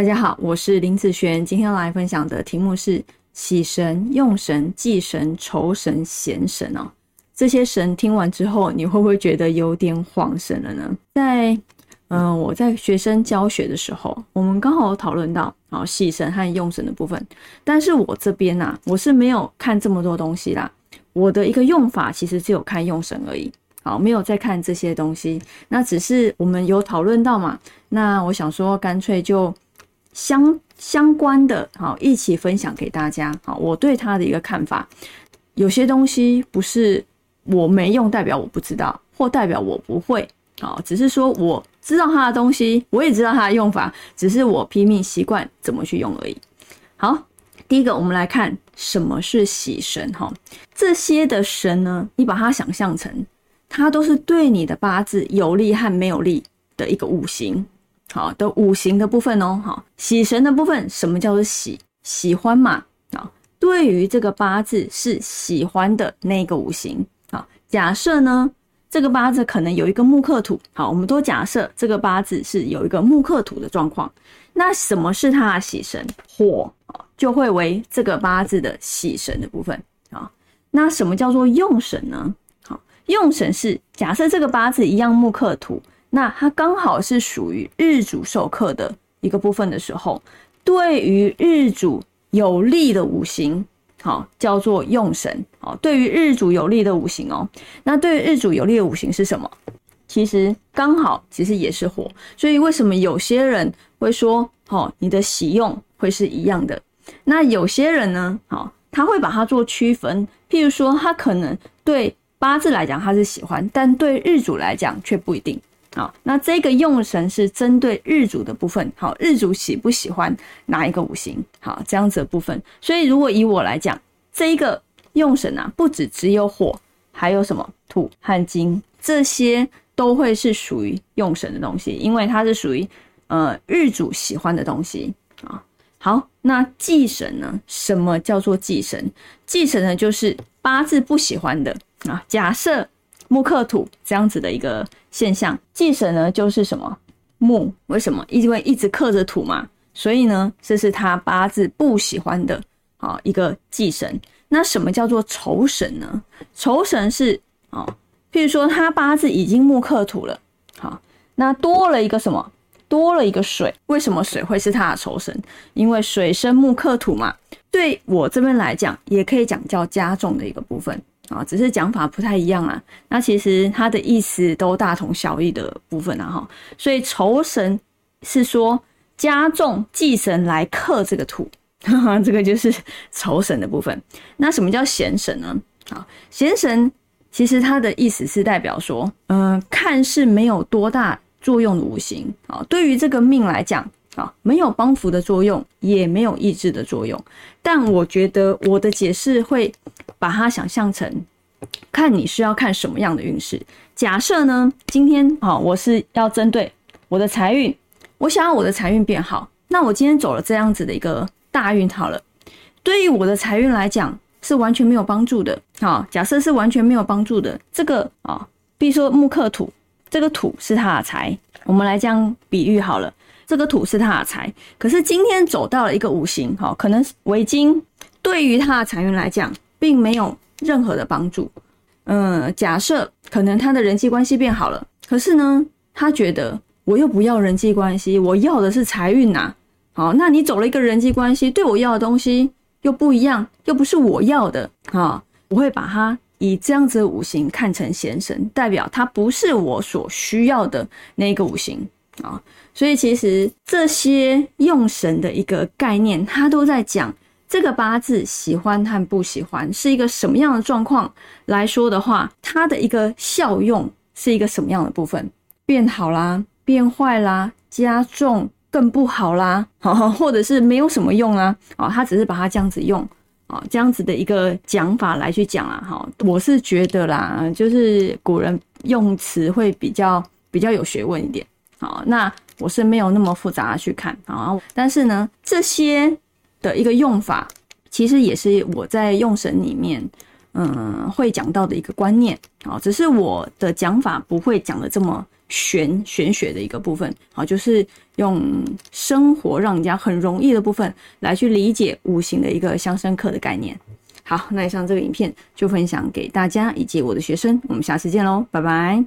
大家好，我是林子璇，今天来分享的题目是喜神、用神、忌神、仇神、闲神哦。这些神听完之后，你会不会觉得有点晃神了呢？在嗯，我在学生教学的时候，我们刚好讨论到啊喜神和用神的部分，但是我这边呐，我是没有看这么多东西啦。我的一个用法其实只有看用神而已，好，没有再看这些东西。那只是我们有讨论到嘛，那我想说，干脆就。相相关的，好，一起分享给大家。好，我对他的一个看法，有些东西不是我没用，代表我不知道，或代表我不会。好，只是说我知道他的东西，我也知道他的用法，只是我拼命习惯怎么去用而已。好，第一个，我们来看什么是喜神。哈，这些的神呢，你把它想象成，它都是对你的八字有利和没有利的一个五行。好的五行的部分哦，好喜神的部分，什么叫做喜？喜欢嘛？啊，对于这个八字是喜欢的那个五行。啊，假设呢，这个八字可能有一个木克土。好，我们都假设这个八字是有一个木克土的状况。那什么是它的喜神？火就会为这个八字的喜神的部分。啊，那什么叫做用神呢？好，用神是假设这个八字一样木克土。那它刚好是属于日主受克的一个部分的时候，对于日主有利的五行，好叫做用神。好，对于日主有利的五行哦，那对于日主有利的五行是什么？其实刚好其实也是火。所以为什么有些人会说，好你的喜用会是一样的？那有些人呢，好他会把它做区分，譬如说他可能对八字来讲他是喜欢，但对日主来讲却不一定。好，那这个用神是针对日主的部分。好，日主喜不喜欢哪一个五行？好，这样子的部分。所以如果以我来讲，这一个用神啊，不止只有火，还有什么土和金，这些都会是属于用神的东西，因为它是属于呃日主喜欢的东西啊。好，那忌神呢？什么叫做忌神？忌神呢，就是八字不喜欢的啊。假设。木克土这样子的一个现象，忌神呢就是什么木？为什么？因为一直克着土嘛，所以呢，这是他八字不喜欢的啊一个忌神。那什么叫做仇神呢？仇神是啊，譬如说他八字已经木克土了，好，那多了一个什么？多了一个水。为什么水会是他的仇神？因为水生木克土嘛。对我这边来讲，也可以讲叫加重的一个部分。啊，只是讲法不太一样啊。那其实它的意思都大同小异的部分啊，哈。所以仇神是说加重忌神来克这个土，这个就是仇神的部分。那什么叫贤神呢？啊，贤神其实它的意思是代表说，嗯，看似没有多大作用的五行啊，对于这个命来讲啊，没有帮扶的作用，也没有抑制的作用。但我觉得我的解释会。把它想象成，看你是要看什么样的运势。假设呢，今天啊，我是要针对我的财运，我想要我的财运变好，那我今天走了这样子的一个大运好了，对于我的财运来讲是完全没有帮助的。好，假设是完全没有帮助的，这个啊，比如说木克土，这个土是他的财，我们来这样比喻好了，这个土是他的财，可是今天走到了一个五行，哈，可能围巾对于他的财运来讲。并没有任何的帮助。嗯，假设可能他的人际关系变好了，可是呢，他觉得我又不要人际关系，我要的是财运呐。好，那你走了一个人际关系，对我要的东西又不一样，又不是我要的啊。我会把它以这样子的五行看成贤神，代表它不是我所需要的那个五行啊。所以其实这些用神的一个概念，它都在讲。这个八字喜欢和不喜欢是一个什么样的状况来说的话，它的一个效用是一个什么样的部分？变好啦，变坏啦，加重更不好啦，或者是没有什么用啊？哦，他只是把它这样子用啊，这样子的一个讲法来去讲啊。哈，我是觉得啦，就是古人用词会比较比较有学问一点。好，那我是没有那么复杂去看啊，但是呢，这些。的一个用法，其实也是我在用神里面，嗯会讲到的一个观念啊，只是我的讲法不会讲的这么玄玄学的一个部分，好，就是用生活让人家很容易的部分来去理解五行的一个相生克的概念。好，那以上这个影片就分享给大家以及我的学生，我们下次见喽，拜拜。